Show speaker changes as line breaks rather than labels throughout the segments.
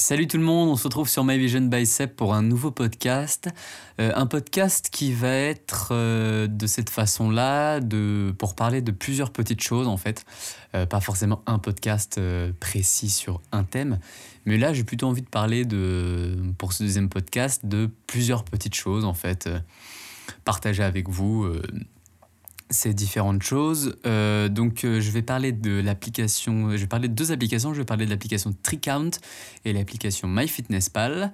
Salut tout le monde, on se retrouve sur My Vision Bicep pour un nouveau podcast. Euh, un podcast qui va être euh, de cette façon-là, pour parler de plusieurs petites choses en fait. Euh, pas forcément un podcast précis sur un thème, mais là j'ai plutôt envie de parler de, pour ce deuxième podcast de plusieurs petites choses en fait. partager avec vous ces différentes choses. Euh, donc, euh, je vais parler de l'application. Je vais parler de deux applications. Je vais parler de l'application TreeCount et l'application MyFitnessPal.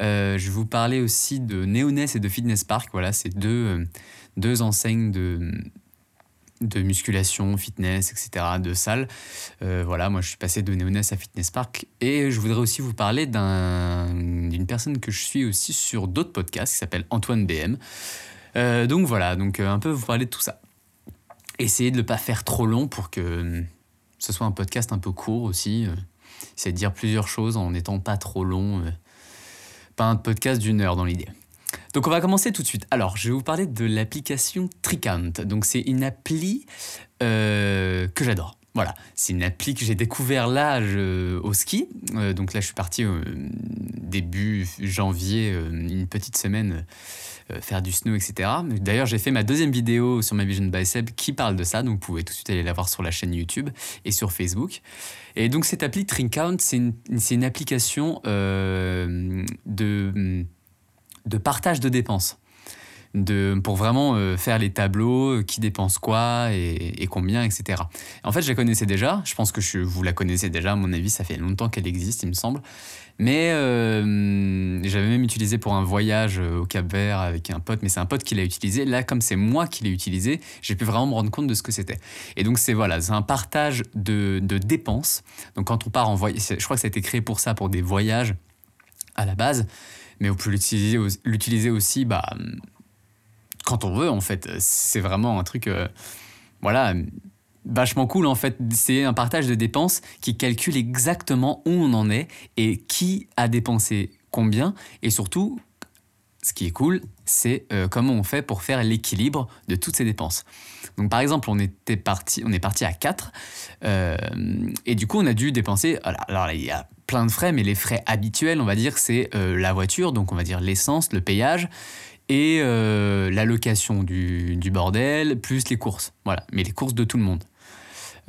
Euh, je vais vous parler aussi de Neoness et de Fitness Park. Voilà, c'est deux, deux enseignes de, de musculation, fitness, etc., de salles. voilà, moi je suis passé de Neoness à Fitness Park. Et je voudrais aussi vous parler d'une personne que je suis aussi sur d'autres podcasts qui s'appelle Antoine BM. donc voilà, donc un peu vous parler de tout ça. Essayez de ne pas faire trop long pour que euh, ce soit un podcast un peu court aussi. Euh. Essayez de dire plusieurs choses en n'étant pas trop long. Euh. Pas un podcast d'une heure dans l'idée. Donc on va commencer tout de suite. Alors je vais vous parler de l'application Tricount. Donc c'est une appli que j'adore. Voilà, c'est une appli que j'ai découvert là au ski. donc là je suis parti début janvier, une petite semaine euh, faire du snow, etc. D'ailleurs, j'ai fait ma deuxième vidéo sur ma Vision Bicep qui parle de ça, donc vous pouvez tout de suite aller la voir sur la chaîne YouTube et sur Facebook. Et donc cette appli Count, c'est une, une, application euh, de, de partage de dépenses. Pour vraiment euh, faire les tableaux, qui dépense quoi et, combien, etc. En fait, je la connaissais déjà. Je pense que vous la connaissez déjà. À mon avis, ça fait longtemps qu'elle existe, il me semble. Mais euh, j'avais même utilisé pour un voyage euh, au Cap Vert avec un pote, mais c'est un pote qui l'a utilisé. Là, comme c'est moi qui l'ai utilisé, j'ai pu vraiment me rendre compte de ce que c'était. Et donc, c'est voilà, un partage de, dépenses. Donc, quand on part en voyage, je crois que ça a été créé pour ça, pour des voyages à la base, mais on peut l'utiliser aussi bah, quand on veut, en fait. C'est vraiment un truc. Euh, voilà vachement cool en fait. C'est un partage de dépenses qui calcule exactement où on en est et qui a dépensé combien et surtout ce qui est cool, c'est euh, comment on fait pour faire l'équilibre de toutes ces dépenses. Donc par exemple, on était parti, on est parti à 4 euh, et du coup on a dû dépenser. Alors, il y a plein de frais, mais les frais habituels, on va dire, c'est la voiture, donc on va dire l'essence, le payage et la location du, du, bordel, plus les courses. Voilà, mais les courses de tout le monde.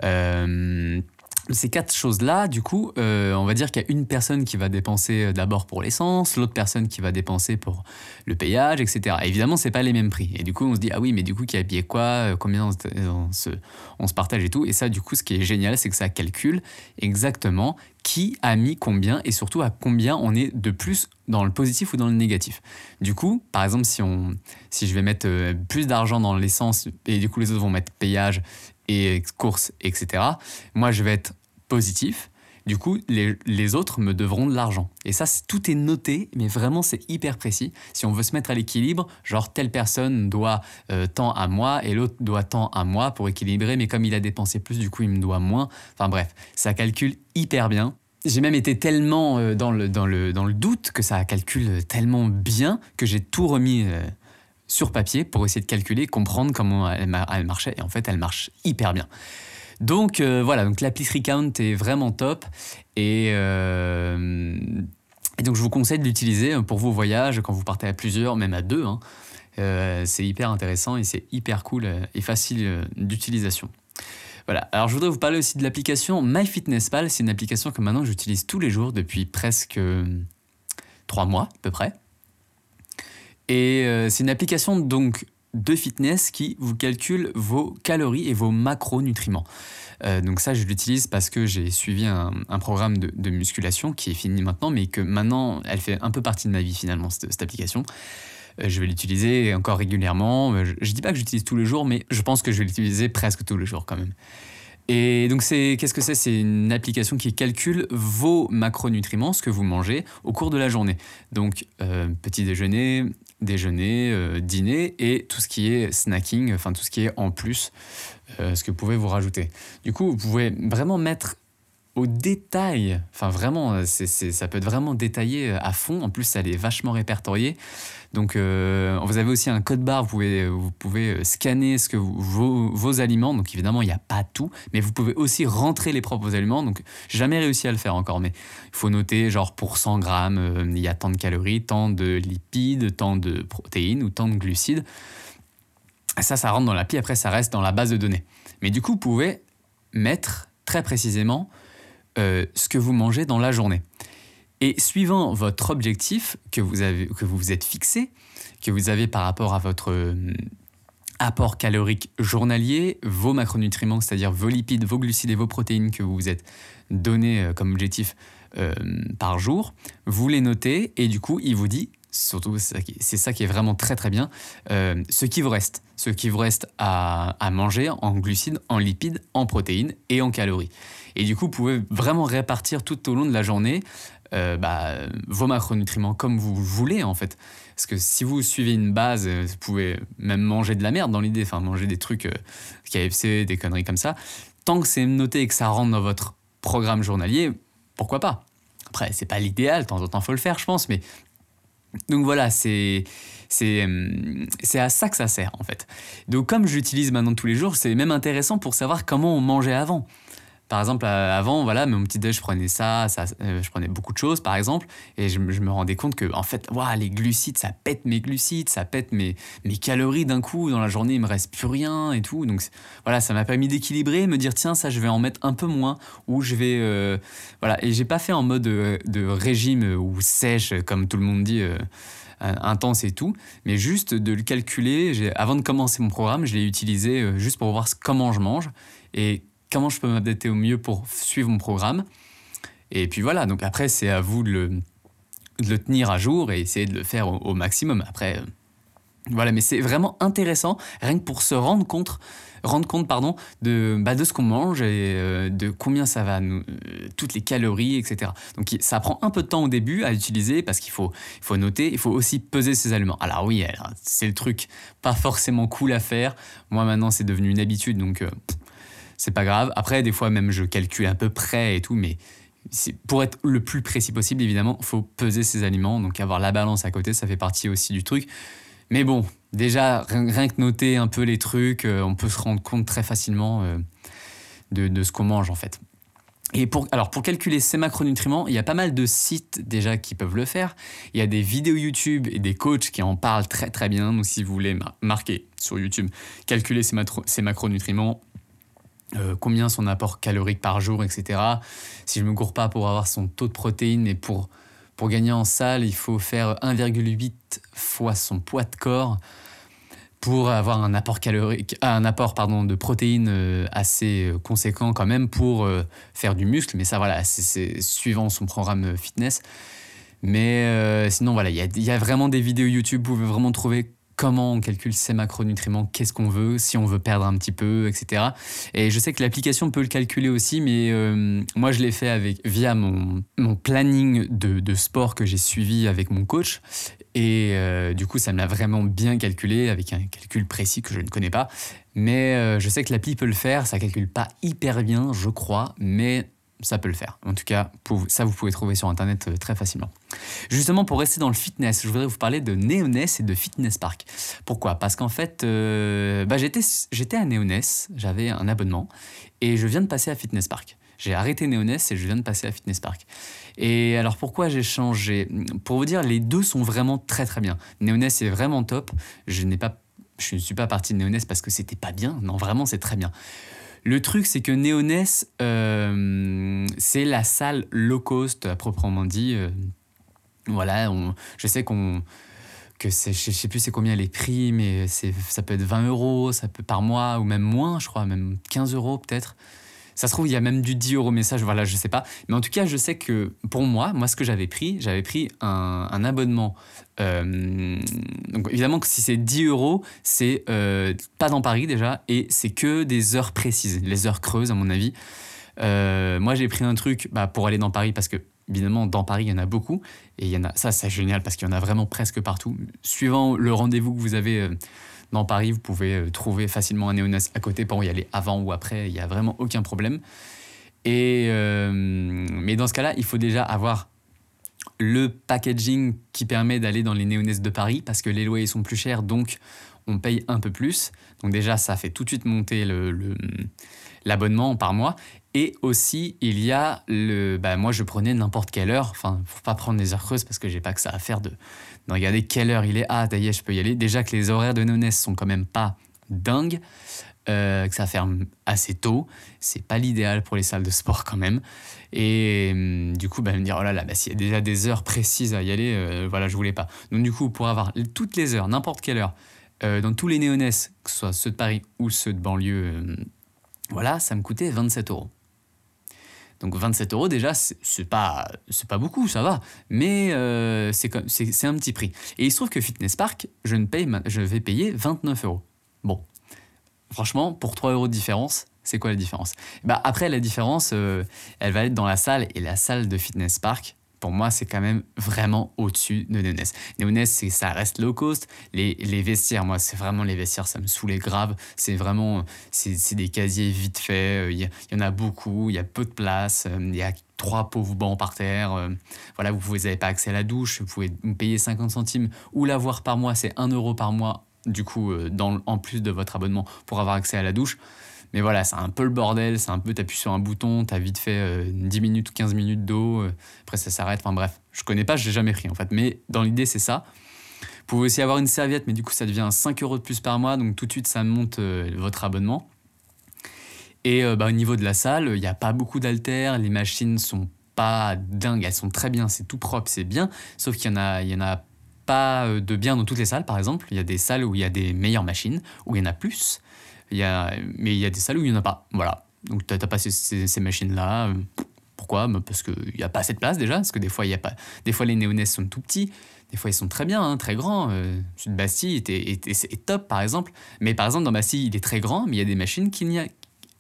Euh, ces quatre choses-là, du coup, euh, on va dire qu'il y a une personne qui va dépenser euh, d'abord pour l'essence, l'autre personne qui va dépenser pour le payage, etc. évidemment, c'est pas les mêmes prix. Et du coup, on se dit ah oui, mais du coup, qui a payé quoi, combien on se, on se partage et tout. Et ça, du coup, ce qui est génial, c'est que ça calcule exactement qui a mis combien et surtout à combien on est de plus dans le positif ou dans le négatif. Du coup, par exemple, si, on, si je vais mettre plus d'argent dans l'essence et du coup les autres vont mettre payage et courses, etc., moi, je vais être positif. Du coup, les, autres me devront de l'argent. Et ça, tout est noté, mais vraiment, c'est hyper précis. Si on veut se mettre à l'équilibre, genre telle personne doit euh, tant à moi et l'autre doit tant à moi pour équilibrer, mais comme il a dépensé plus, du coup, il me doit moins. Enfin bref, ça calcule hyper bien. J'ai même été tellement euh, dans, le, dans, le, dans le doute que ça calcule tellement bien que j'ai tout remis euh, sur papier pour essayer de calculer, comprendre comment elle, marchait. Et en fait, elle marche hyper bien. Donc euh, voilà, donc l'appli Recount est vraiment top. Euh, et, donc je vous conseille de l'utiliser pour vos voyages, quand vous partez à plusieurs, même à deux. Hein. Euh, c'est hyper intéressant et c'est hyper cool et facile d'utilisation. Voilà. Alors, je voudrais vous parler aussi de l'application MyFitnessPal. C'est une application que maintenant j'utilise tous les jours depuis presque trois mois à peu près. Et euh, c'est une application donc de fitness qui vous calcule vos calories et vos macronutriments. Euh, donc ça, je l'utilise parce que j'ai suivi un, programme de, musculation qui est fini maintenant, mais que maintenant, elle fait un peu partie de ma vie finalement, cette, application. Euh, je vais l'utiliser encore régulièrement. Je ne dis pas que j'utilise tous les jours, mais je pense que je vais l'utiliser presque tous les jours quand même. Et donc, c'est, qu'est-ce que c'est? C'est une application qui calcule vos macronutriments, ce que vous mangez au cours de la journée. Donc, petit déjeuner, déjeuner, euh, dîner et tout ce qui est snacking, enfin tout ce qui est en plus, euh, ce que vous pouvez vous rajouter. Du coup, vous pouvez vraiment mettre au détail. Enfin, vraiment, ça peut être vraiment détaillé à fond. En plus, elle est vachement répertoriée. Donc, euh, vous avez aussi un code barre. Vous pouvez, vous pouvez scanner ce que vos, aliments. Donc, évidemment, il n'y a pas tout, mais vous pouvez aussi rentrer les propres aliments. Donc, jamais réussi à le faire encore, mais il faut noter, genre, pour 100 grammes, euh, il y a tant de calories, tant de lipides, tant de protéines ou tant de glucides. Ça, ça rentre dans l'appli. Après, ça reste dans la base de données. Mais du coup, vous pouvez mettre très précisément euh, ce que vous mangez dans la journée. Et suivant votre objectif que vous, avez, que vous vous êtes fixé, que vous avez par rapport à votre euh, apport calorique journalier, vos macronutriments, c'est-à-dire vos lipides, vos glucides et vos protéines que vous vous êtes donné euh, comme objectif par jour, vous les notez et du coup, il vous dit surtout c'est ça qui est vraiment très très bien, ce qui vous reste, ce qui vous reste à, manger en glucides, en lipides, en protéines et en calories. Et du coup, vous pouvez vraiment répartir tout au long de la journée euh, bah, vos macronutriments comme vous voulez en fait. Parce que si vous suivez une base, euh, vous pouvez même manger de la merde dans l'idée, enfin manger des trucs euh, KFC, des conneries comme ça. Tant que c'est noté et que ça rentre dans votre programme journalier, pourquoi pas? Après, c'est pas l'idéal, de temps en temps faut le faire, je pense, mais donc voilà, c'est c'est à ça que ça sert en fait. Donc comme j'utilise maintenant tous les jours, c'est même intéressant pour savoir comment on mangeait avant. Par exemple, euh, avant, voilà, mon petit déj, je prenais ça, ça euh, je prenais beaucoup de choses, par exemple, et je, me rendais compte que, en fait, wow, les glucides, ça pète mes glucides, ça pète mes, mes calories d'un coup. Dans la journée, il me reste plus rien et tout. Donc, voilà, ça m'a permis d'équilibrer, me dire, tiens, ça, je vais en mettre un peu moins, ou je vais, euh, voilà. Et j'ai pas fait en mode de, régime ou sèche, comme tout le monde dit intense et tout, mais juste de le calculer. Avant de commencer mon programme, je l'ai utilisé juste pour voir comment je mange et comment je peux m'adapter au mieux pour suivre mon programme. Et puis voilà, donc après, c'est à vous de le, tenir à jour et essayer de le faire au, maximum. Après, euh, voilà, mais c'est vraiment intéressant, rien que pour se rendre compte, rendre compte pardon, de, bah, de ce qu'on mange et euh, de combien ça va, nous, euh, toutes les calories, etc. Donc ça prend un peu de temps au début à utiliser parce qu'il faut, il faut noter, il faut aussi peser ses aliments. Alors oui, c'est le truc pas forcément cool à faire. Moi maintenant, c'est devenu une habitude, donc c'est pas grave. Après, des fois, même, je calcule à peu près et tout, mais pour être le plus précis possible, évidemment, il faut peser ses aliments. Donc, avoir la balance à côté, ça fait partie aussi du truc. Mais bon, déjà, rien, que noter un peu les trucs, euh, on peut se rendre compte très facilement euh, de, ce qu'on mange, en fait. Et pour, alors pour calculer ces macronutriments, il y a pas mal de sites déjà qui peuvent le faire. Il y a des vidéos YouTube et des coachs qui en parlent très très bien. Donc si vous voulez marquer sur YouTube, calculer ces, ces macronutriments, euh, combien son apport calorique par jour, etc. Si je ne me cours pas pour avoir son taux de protéines, mais pour, pour gagner en salle, il faut faire 1,8 fois son poids de corps pour avoir un apport calorique, ah, un apport pardon de protéines euh, assez euh, conséquent quand même pour faire du muscle. Mais ça voilà, c'est suivant son programme fitness. Mais sinon voilà, il y, a, vraiment des vidéos YouTube. Vous pouvez vraiment trouver comment on calcule ces macronutriments, qu'est-ce qu'on veut, si on veut perdre un petit peu, etc. Et je sais que l'application peut le calculer aussi, mais euh, moi je l'ai fait avec, via mon, mon planning de, de, sport que j'ai suivi avec mon coach. Et euh, du coup, ça me l'a vraiment bien calculé avec un calcul précis que je ne connais pas. Mais euh, je sais que l'appli peut le faire, ça calcule pas hyper bien, je crois, mais ça peut le faire. En tout cas, ça, vous pouvez trouver sur Internet très facilement. Justement, pour rester dans le fitness, je voudrais vous parler de Neoness et de Fitness Park. Pourquoi? Parce qu'en fait, euh, bah, j'étais à Neoness, j'avais un abonnement, et je viens de passer à Fitness Park. J'ai arrêté Neoness et je viens de passer à Fitness Park. Et alors pourquoi j'ai changé? Pour vous dire, les deux sont vraiment très très bien. Neoness est vraiment top. Je n'ai pas, je ne suis pas parti de Neoness parce que c'était pas bien. Non, vraiment c'est très bien. Le truc, c'est que Neoness, euh, c'est la salle low cost à proprement dit. Euh, voilà, je sais qu'on que je sais plus c'est combien les prix, mais ça peut être 20 euros, ça peut par mois ou même moins, je crois, même 15 euros peut-être. Ça se trouve, il y a même du 10 euros message, voilà, je sais pas. Mais en tout cas, je sais que pour moi, moi, ce que j'avais pris, j'avais pris un, abonnement. Euh, donc évidemment que si c'est 10 euros, c'est euh, pas dans Paris déjà, et c'est que des heures précises, les heures creuses à mon avis. Euh, moi, j'ai pris un truc bah, pour aller dans Paris parce que évidemment, dans Paris, il y en a beaucoup. Et il y en a, ça, c'est génial parce qu'il y en a vraiment presque partout. Suivant le rendez-vous que vous avez dans Paris, vous pouvez euh, trouver facilement un néonès à côté pour y aller avant ou après, il n'y a vraiment aucun problème. Et, mais dans ce cas-là, il faut déjà avoir le packaging qui permet d'aller dans les néonesses de Paris parce que les loyers sont plus chers, donc on paye un peu plus. Donc déjà, ça fait tout de suite monter le, par mois. Et aussi, il y a le. Bah, moi, je prenais n'importe quelle heure, enfin, pour pas prendre des heures creuses parce que j'ai pas que ça à faire de, de regarder quelle heure il est. Ah, d'ailleurs, je peux y aller. Déjà que les horaires de néonesses sont quand même pas dingues. Euh, que ça ferme assez tôt. C'est pas l'idéal pour les salles de sport quand même. Et hum, du coup, bah, me dire, oh là là, bah, s'il y a déjà des heures précises à y aller, euh, voilà, je voulais pas. Donc du coup, pour avoir toutes les heures, n'importe quelle heure, euh, dans tous les néonesses, que ce soit ceux de Paris ou ceux de banlieue, voilà, ça me coûtait 27 euros. Donc 27 euros déjà, c'est pas, pas beaucoup, ça va, mais c'est un petit prix. Et il se trouve que Fitness Park, je vais payer 29 euros. Bon, Franchement, pour 3 euros de différence, c'est quoi la différence? Bah Après, la différence, euh, elle va être dans la salle. Et la salle de Fitness Park, pour moi, c'est quand même vraiment au-dessus de Neoness. Neoness, ça reste low cost. Les, les vestiaires, moi, c'est vraiment les vestiaires, ça me saoulait grave. C'est vraiment, c'est des casiers vite faits. Il y, y, en a beaucoup, il y a peu de place. Euh, il y a trois pauvres bancs par terre. Euh, voilà, vous n'avez pas accès à la douche. Vous pouvez payer 50 centimes ou l'avoir par mois, c'est 1 euro par mois du coup, euh, dans, en plus de votre abonnement pour avoir accès à la douche. Mais voilà, c'est un peu le bordel, c'est un peu, t'appuies sur un bouton, t'as vite fait 10 euh, minutes ou 15 minutes d'eau, euh, après ça s'arrête, enfin bref, je connais pas, je l'ai jamais pris en fait, mais dans l'idée c'est ça. Vous pouvez aussi avoir une serviette, mais du coup ça devient 5 euros de plus par mois, donc tout de suite ça monte votre abonnement. Et bah, au niveau de la salle, il n'y a pas beaucoup d'haltères, les machines sont pas dingues, elles sont très bien, c'est tout propre, c'est bien, sauf qu'il y en a, il y en a pas euh, de bien dans toutes les salles, par exemple. Il y a des salles où il y a des meilleures machines, où il y en a plus. Mais il y a des salles où il n'y en a pas. Voilà. Donc, tu n'as pas ces, machines-là. Pourquoi? Bah, Parce qu'il n'y a pas assez de place déjà. Parce que des fois, y a pas, des fois les néonès sont tout petits. Des fois, ils sont très bien, hein, très grands. Euh, Bastille est, est, top, par exemple. Mais par exemple, dans Bastille, il est très grand, mais il y a des machines qu'il n'y a.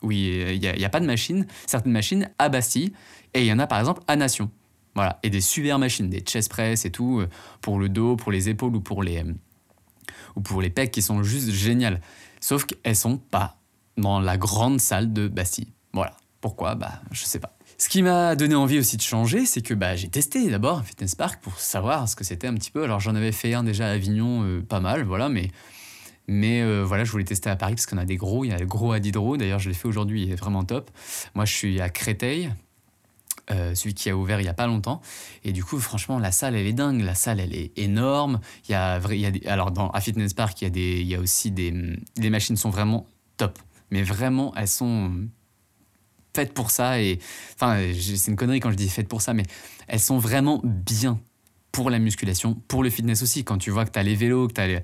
Oui, il n'y a, a, pas de machines, certaines machines à Bastille. Et il y en a, par exemple, à Nation. Voilà, et des super machines, des chest press et tout, euh, pour le dos, pour les épaules ou pour les, euh, ou pour les pecs qui sont juste géniales. Sauf qu'elles sont pas dans la grande salle de Bastille. Voilà. Pourquoi? Bah, je sais pas. Ce qui m'a donné envie aussi de changer, c'est que bah, j'ai testé d'abord fitness park pour savoir ce que c'était un petit peu. Alors j'en avais fait un déjà à Avignon, euh, pas mal, voilà, mais mais voilà, je voulais tester à Paris parce qu'on a des gros. Il y a le gros Adidro, d'ailleurs, je l'ai fait aujourd'hui, il est vraiment top. Moi, je suis à Créteil, euh, celui qui a ouvert il y a pas longtemps. Et du coup, franchement, la salle, elle est dingue. La salle, elle est énorme. Il y a, il y a des, alors, dans, à Fitness Park, il y a, des, il y a aussi des. Les machines sont vraiment top. Mais vraiment, elles sont faites pour ça. Et enfin, c'est une connerie quand je dis faites pour ça, mais elles sont vraiment bien pour la musculation, pour le fitness aussi. Quand tu vois que tu as les vélos, que tu as les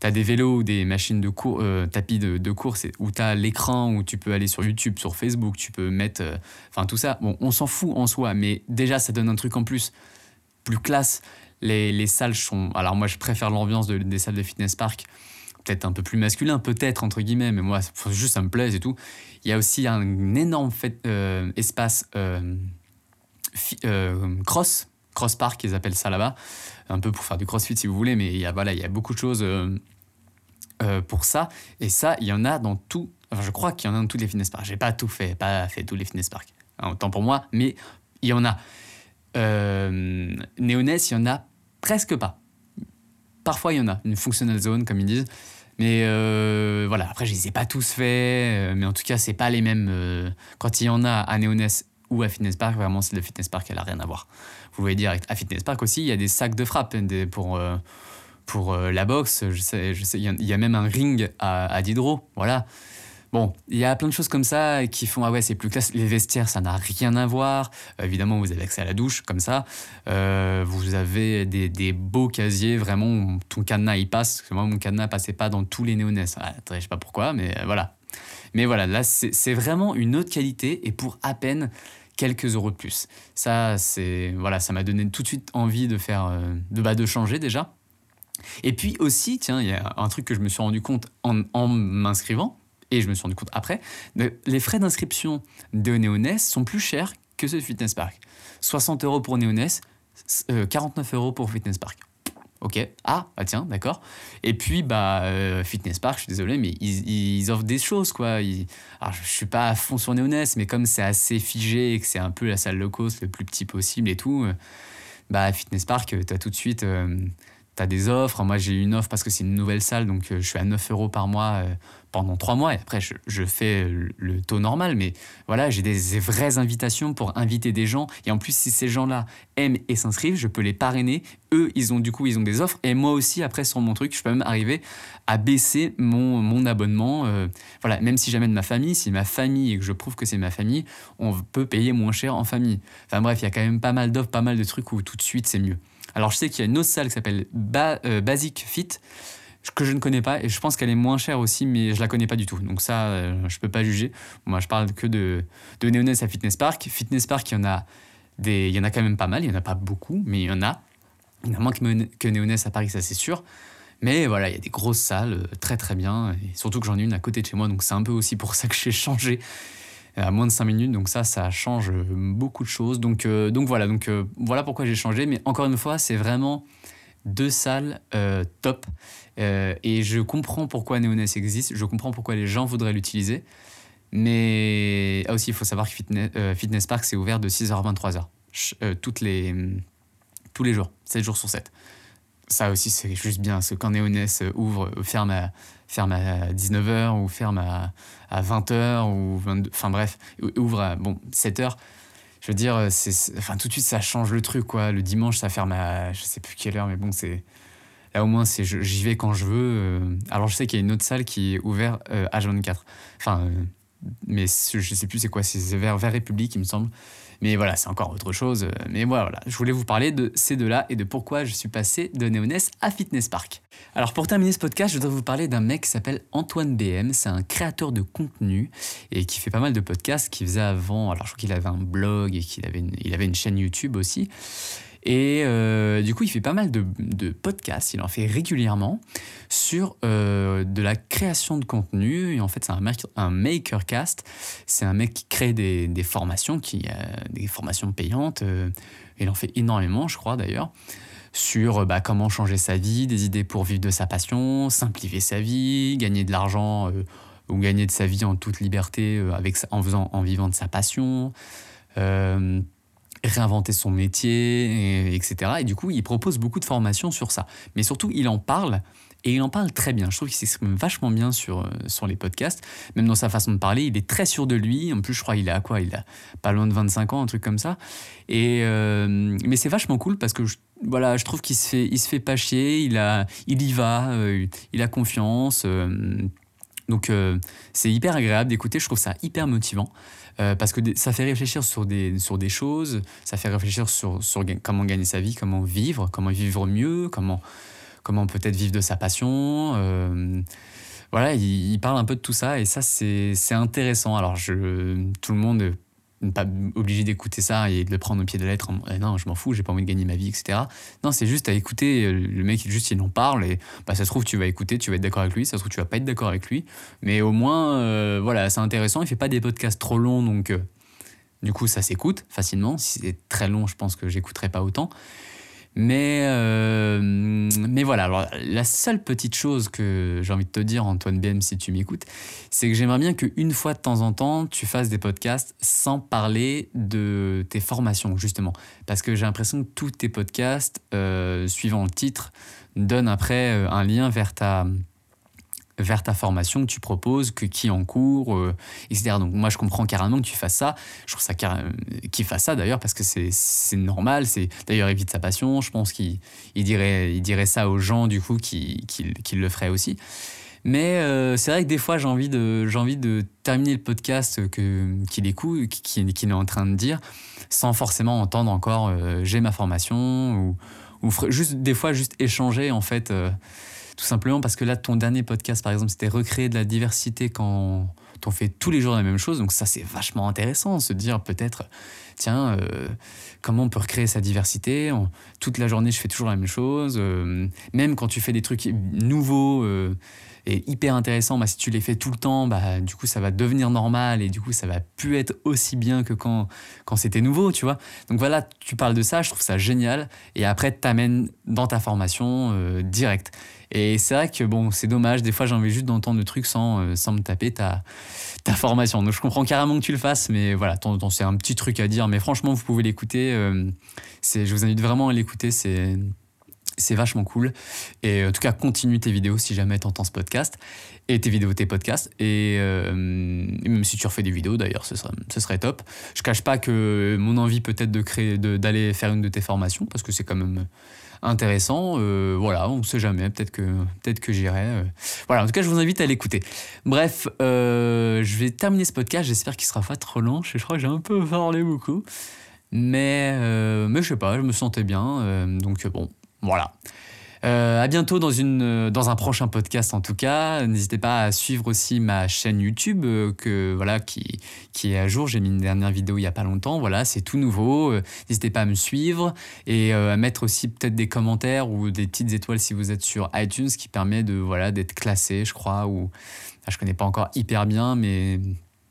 tu as des vélos ou des machines de cours, euh, tapis de, de course où tu as l'écran où tu peux aller sur YouTube, sur Facebook, tu peux mettre. Euh, enfin, tout ça. Bon, on s'en fout en soi, mais déjà, ça donne un truc en plus, plus classe. Les, les salles sont. Alors, moi, je préfère l'ambiance des salles de fitness park peut-être un peu plus masculin, peut-être, entre guillemets, mais moi, juste ça me plaise et tout. Il y a aussi un énorme euh, espace cross, cross park, ils appellent ça là-bas, un peu pour faire du crossfit si vous voulez, mais il y a, voilà, il y a beaucoup de choses euh, pour ça. Et ça, il y en a dans tout. Enfin, je crois qu'il y en a dans tous les fitness parks. J'ai pas tout fait, pas fait tous les fitness parks. Autant pour moi, mais il y en a. Euh, Néoness, il y en a presque pas. Parfois, il y en a une functional zone, comme ils disent. Mais euh, voilà, après, je les ai pas tous faits. Euh, mais en tout cas, c'est pas les mêmes. quand il y en a à Néoness ou à Fitness Park, vraiment, c'est le Fitness Park, elle a rien à voir. Vous voyez direct. À Fitness Park aussi, il y a des sacs de frappe pour pour euh, la boxe. Il y, a même un ring à, à Diderot. Voilà. Bon, il y a plein de choses comme ça qui font ah ouais c'est plus classe. Les vestiaires ça n'a rien à voir. Euh, évidemment vous avez accès à la douche comme ça. Euh, vous avez des, beaux casiers vraiment ton cadenas il passe. Moi mon cadenas passait pas dans tous les néonès. Ah, je sais pas pourquoi mais voilà. Mais voilà là c'est vraiment une autre qualité et pour à peine quelques euros de plus. Ça c'est voilà ça m'a donné tout de suite envie de faire de bah, de changer déjà et puis aussi, tiens, il y a un truc que je me suis rendu compte en, m'inscrivant, et je me suis rendu compte après, les frais d'inscription de Néoness sont plus chers que ceux de Fitness Park. 60 euros pour Néoness, 49 euros pour Fitness Park. Ok. Ah, bah tiens, d'accord. Et puis, bah, euh, Fitness Park, je suis désolé, mais ils, offrent des choses, quoi. alors, je suis pas à fond sur Néonès, mais comme c'est assez figé et que c'est un peu la salle low cost, le plus petit possible et tout, euh, bah, Fitness Park, tu as tout de suite tu as des offres. Moi, j'ai une offre parce que c'est une nouvelle salle, donc euh, je suis à 9 euros par mois euh, pendant 3 mois. Et après, je, fais le taux normal. Mais voilà, j'ai des, vraies invitations pour inviter des gens. Et en plus, si ces gens-là aiment et s'inscrivent, je peux les parrainer. Eux, ils ont du coup, ils ont des offres. Et moi aussi, après, sur mon truc, je peux même arriver à baisser mon, abonnement. Euh, voilà, même si j'amène ma famille, si ma famille et que je prouve que c'est ma famille, on peut payer moins cher en famille. Enfin bref, il y a quand même pas mal d'offres, pas mal de trucs où tout de suite, c'est mieux. Alors je sais qu'il y a une autre salle qui s'appelle euh, Basic Fit que je ne connais pas et je pense qu'elle est moins chère aussi mais je la connais pas du tout. Donc ça euh, je peux pas juger. Moi je parle que de de à Fitness Park. Fitness Park il y en a des il y en a quand même pas mal il y en a pas beaucoup mais il y en a. Il y en a moins que, Neoness à Paris ça c'est sûr. Mais voilà il y a des grosses salles euh, très très bien et surtout que j'en ai une à côté de chez moi donc c'est un peu aussi pour ça que j'ai changé à moins de 5 minutes. Donc ça, ça change beaucoup de choses. Donc, euh, donc voilà, donc euh, voilà pourquoi j'ai changé. Mais encore une fois, c'est vraiment deux salles euh, top. et je comprends pourquoi Neoness existe. Je comprends pourquoi les gens voudraient l'utiliser. Mais ah, aussi, il faut savoir que Fitness, Fitness Park, c'est ouvert de 6h à 23h. toutes les, tous les jours, 7 jours sur 7 ça aussi, c'est juste bien. Ce quand Néonès ouvre, ferme à, ferme à 19h ou ferme à, à 20h ou 22, enfin bref, ouvre à bon, 7h. Je veux dire, c'est, enfin, tout de suite, ça change le truc, quoi. Le dimanche, ça ferme à je sais plus quelle heure, mais bon, c'est. Là, au moins, c'est, j'y vais quand je veux. Euh. Alors, je sais qu'il y a une autre salle qui est ouverte euh, à H24. Enfin, euh, mais je sais plus c'est quoi, c'est vers, vers République, il me semble. Mais voilà, c'est encore autre chose. Mais voilà, je voulais vous parler de ces deux-là et de pourquoi je suis passé de Néoness à Fitness Park. Alors pour terminer ce podcast, je voudrais vous parler d'un mec qui s'appelle Antoine BM. C'est un créateur de contenu et qui fait pas mal de podcasts, qui faisait avant, alors je crois qu'il avait un blog et qu'il avait avait une chaîne YouTube aussi. Et euh, du coup, il fait pas mal de, podcasts, il en fait régulièrement sur euh, de la création de contenu. Et en fait, c'est un, un makercast. C'est un mec qui crée des, formations, qui, des formations payantes. Euh, il en fait énormément, je crois d'ailleurs sur bah, comment changer sa vie, des idées pour vivre de sa passion, simplifier sa vie, gagner de l'argent ou gagner de sa vie en toute liberté avec, en, faisant, en vivant de sa passion réinventer son métier, etc. Et du coup, il propose beaucoup de formations sur ça. Mais surtout, il en parle. Et il en parle très bien. Je trouve qu'il s'exprime vachement bien sur, euh, sur les podcasts. Même dans sa façon de parler, il est très sûr de lui. En plus, je crois qu'il a quoi? Il a pas loin de 25 ans, un truc comme ça. Et, euh, mais c'est vachement cool parce que je, voilà, je trouve qu'il se fait, il se fait pas chier. Il, a, il y va. Euh, il a confiance. donc, c'est hyper agréable d'écouter. Je trouve ça hyper motivant. Euh, parce que ça fait réfléchir sur des, sur des choses, ça fait réfléchir sur, sur comment gagner sa vie, comment vivre, comment vivre mieux, comment, comment peut-être vivre de sa passion. Euh, voilà, il, parle un peu de tout ça et ça, c'est intéressant. Alors, je, tout le monde pas obligé d'écouter ça et de le prendre au pied de la lettre. Eh non, je m'en fous, j'ai pas envie de gagner ma vie, etc. Non, c'est juste à écouter. Le mec, juste, il en parle et bah, ça se trouve, tu vas écouter, tu vas être d'accord avec lui. Ça se trouve, tu vas pas être d'accord avec lui. Mais au moins, euh, voilà, c'est intéressant. Il fait pas des podcasts trop longs, donc euh, du coup, ça s'écoute facilement. Si c'est très long, je pense que j'écouterai pas autant. Mais, euh, mais voilà, la seule petite chose que j'ai envie de te dire, Antoine BM, si tu m'écoutes, c'est que j'aimerais bien qu'une fois de temps en temps, tu fasses des podcasts sans parler de tes formations, justement. Parce que j'ai l'impression que tous tes podcasts, euh, suivant le titre, donnent après euh, un lien vers ta, vers ta formation que tu proposes, que, qui en cours, euh, etc. Donc moi je comprends carrément que tu fasses ça. Je trouve ça qu'il fasse ça d'ailleurs parce que c'est normal. C'est d'ailleurs évite sa passion. Je pense qu'il il dirait, il dirait ça aux gens du coup qui, qui, le feraient aussi. Mais euh, c'est vrai que des fois j'ai envie de j'ai envie de terminer le podcast que qu'il écoute, qu'il est en train de dire, sans forcément entendre encore euh, j'ai ma formation ou, ou juste des fois juste échanger en fait. Tout simplement parce que là, ton dernier podcast, par exemple, c'était recréer de la diversité quand on fait tous les jours la même chose. Donc ça, c'est vachement intéressant, se dire peut-être tiens, comment on peut recréer sa diversité? Toute la journée, je fais toujours la même chose. même quand tu fais des trucs nouveaux et hyper intéressants, bah, si tu les fais tout le temps, bah, du coup, ça va devenir normal et du coup, ça va plus être aussi bien que quand, quand c'était nouveau, tu vois. Donc voilà, tu parles de ça, je trouve ça génial. Et après, t'amènes dans ta formation euh, direct. Et c'est vrai que bon, c'est dommage, des fois j'ai envie juste d'entendre le truc sans, euh, sans me taper ta, ta formation. Donc je comprends carrément que tu le fasses, mais voilà, c'est un petit truc à dire. Mais franchement, vous pouvez l'écouter. Euh, je vous invite vraiment à l'écouter. C'est c'est vachement cool. Et en tout cas, continue tes vidéos si jamais tu entends ce podcast. Et tes vidéos, tes podcasts. Et, euh, même si tu refais des vidéos d'ailleurs, ce serait, ce serait top. Je cache pas que mon envie peut-être de créer, d'aller faire une de tes formations, parce que c'est quand même intéressant. Euh, voilà, on sait jamais. Peut-être que, peut-être que j'irai. Euh. Voilà, en tout cas, je vous invite à l'écouter. Bref, je vais terminer ce podcast. J'espère qu'il sera pas trop long. Je crois que j'ai un peu parlé beaucoup. Mais, mais je sais pas, je me sentais bien. donc bon, voilà. Euh, à bientôt dans, une, dans un prochain podcast en tout cas. N'hésitez pas à suivre aussi ma chaîne YouTube euh, que, voilà, qui, qui est à jour. J'ai mis une dernière vidéo il n'y a pas longtemps. Voilà, c'est tout nouveau. Euh, n'hésitez pas à me suivre et à mettre aussi peut-être des commentaires ou des petites étoiles si vous êtes sur iTunes qui permet de voilà d'être classé, je crois. Ou enfin, je connais pas encore hyper bien, mais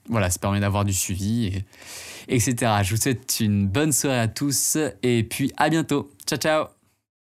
voilà, ça permet d'avoir du suivi, et, etc. Je vous souhaite une bonne soirée à tous et puis à bientôt. Ciao ciao